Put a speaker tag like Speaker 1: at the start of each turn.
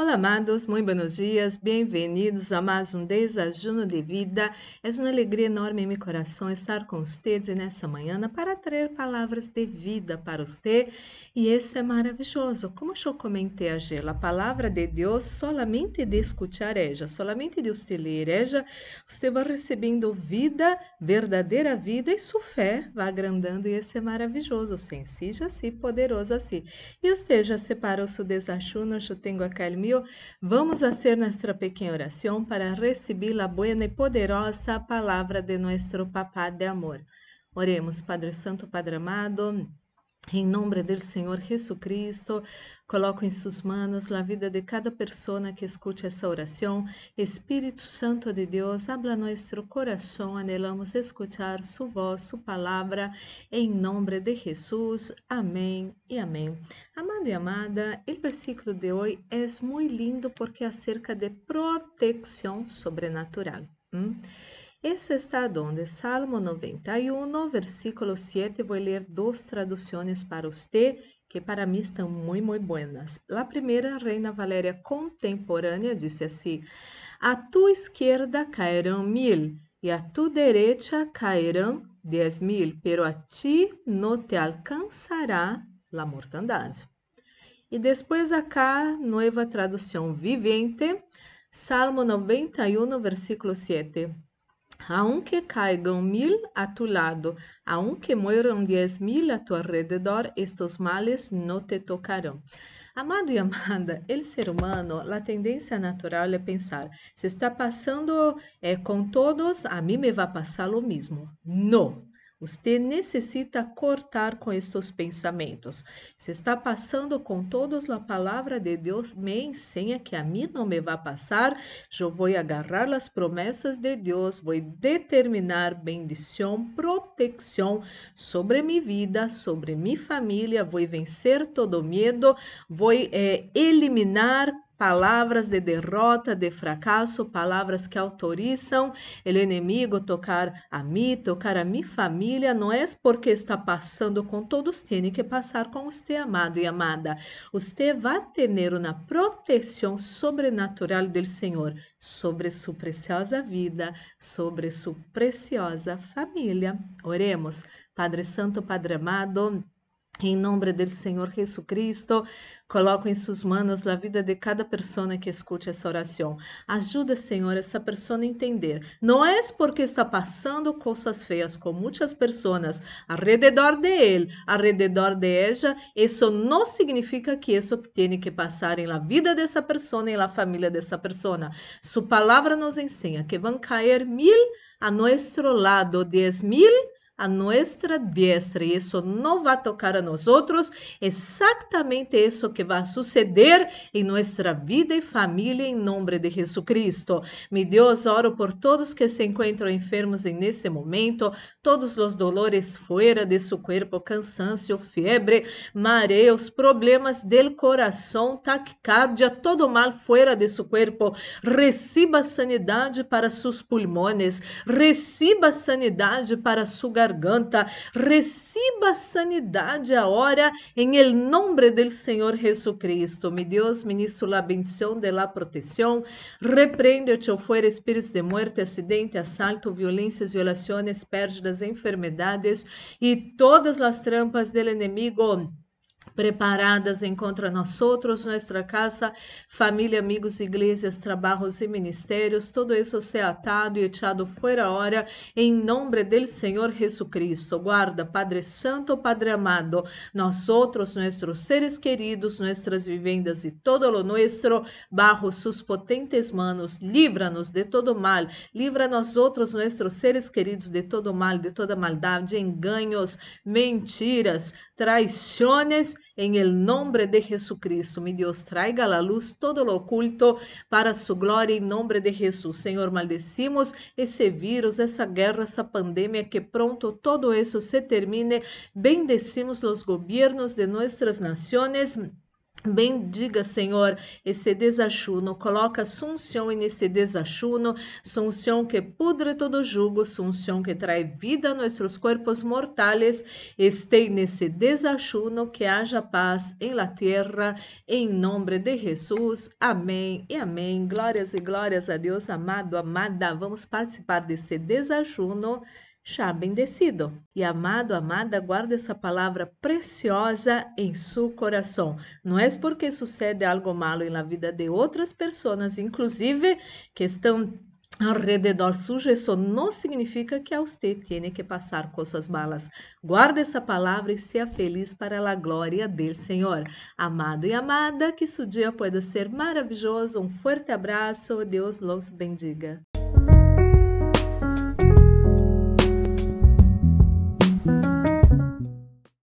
Speaker 1: Olá, amados, muito buenos dias, bem-vindos a mais um desajuno de vida. É uma alegria enorme em meu coração estar com vocês nessa manhã para trazer palavras de vida para você e isso é maravilhoso. Como eu comentei ayer, a palavra de Deus, solamente de escutar ela, solamente de você ler ela, você vai recebendo vida, verdadeira vida e sua fé vai agrandando e isso é maravilhoso, sencillo assim, poderoso assim. E você já separou seu desajuno, eu tenho aqui o meu vamos fazer nossa pequena oração para receber a boa e poderosa palavra de nosso Papá de amor. Oremos, Padre Santo, Padre amado. Em nome do Senhor Jesucristo, coloco em suas mãos a vida de cada pessoa que escute essa oração. Espírito Santo de Deus, habla nosso coração, anelamos escutar sua voz, sua palavra, em nome de Jesus. Amém e amém. Amado e amada, o versículo de hoje é muito lindo porque é acerca de proteção sobrenatural. Hum? Isso está donde? Salmo 91, versículo 7. Vou ler duas traduções para você que para mim estão muito, muito buenas. A primeira, Reina Valéria Contemporânea, disse assim: A tu esquerda cairão mil e a tu direita cairão dez mil, pero a ti não te alcançará a mortandade. E depois acá, nova tradução vivente, Salmo 91, versículo 7 aunque caigan mil a tu lado, aunque mueran diez mil a tu alrededor, estos males no te tocarão. Amado e amada, ele ser humano, a tendência natural é pensar: se está passando é, com todos, a mim me vai passar o mesmo. Não. Você necessita cortar com estes pensamentos. Se está passando com todos a palavra de Deus, me ensina que a mim não me vai passar. Eu vou agarrar as promessas de Deus, vou determinar bendição, proteção sobre minha vida, sobre minha família, vou vencer todo medo, vou é, eliminar palavras de derrota, de fracasso, palavras que autorizam o inimigo tocar a mim, tocar a minha família, não é porque está passando com todos, tem que passar com você, amado e amada. Você vai ter uma proteção sobrenatural do Senhor sobre sua preciosa vida, sobre sua preciosa família. Oremos, Padre Santo, Padre amado. Em nome do Senhor Jesucristo, coloco em suas mãos a vida de cada pessoa que escute essa oração. Ajuda, Senhor, essa pessoa a entender. Não é porque está passando coisas feias com muitas pessoas alrededor de ele, alrededor de ela, isso não significa que isso tem que passar em la vida dessa pessoa e na família dessa pessoa. Sua palavra nos ensina que vão cair mil a nosso lado, dez mil a nuestra diestra e isso não vai tocar a nós outros. Exatamente isso que vai suceder em nossa vida e família em nome de Jesus Cristo. Meu Deus, oro por todos que se encontram enfermos nesse momento, todos os dolores fora de seu corpo, cansaço, febre, mareos, problemas del coração, taquicardia, todo mal fora de seu corpo. Receba sanidade para seus pulmões, receba sanidade para sua garganta, reciba sanidade agora em el del Senhor Jesucristo. Mi Deus, ministro la bendición de la protección, repreende o fuera espíritos de muerte, acidente, assalto, violências, violações, pérdidas, enfermedades e todas as trampas del enemigo preparadas encontra nós outros, nossa casa, família, amigos, igrejas, trabalhos e ministérios, todo isso ser atado e echado fora hora, em nome do Senhor Jesucristo. Guarda, Padre Santo, Padre amado, nós outros, nossos seres queridos, nossas vivendas e todo o nosso, bajo suas potentes manos, livra-nos de todo mal, livra nós outros, nossos seres queridos, de todo mal, de toda maldade, enganos, mentiras, traições, em el nombre de Jesucristo. Mi Deus, traiga a luz todo lo oculto para su glória em nome de Jesus. Senhor, maldecimos esse vírus, essa guerra, essa pandemia, que pronto todo isso se termine. Bendecimos os governos de nossas nações Bendiga, Senhor, esse desachuno. Coloca sunção nesse desachuno. Sunção que pudre todo jugo. Sunção que traz vida a nossos corpos mortais. Esteja nesse desachuno. Que haja paz em la terra. Em nome de Jesus. Amém e amém. Glórias e glórias a Deus, amado, amada. Vamos participar desse desachuno chá bendecido. E amado, amada, guarda essa palavra preciosa em seu coração. Não é porque sucede algo malo na vida de outras pessoas, inclusive que estão ao redor sujo, isso não significa que a você tem que passar coisas malas. Guarda essa palavra e seja feliz para a glória do Senhor. Amado e amada, que seu dia pode ser maravilhoso. Um forte abraço. Deus los bendiga.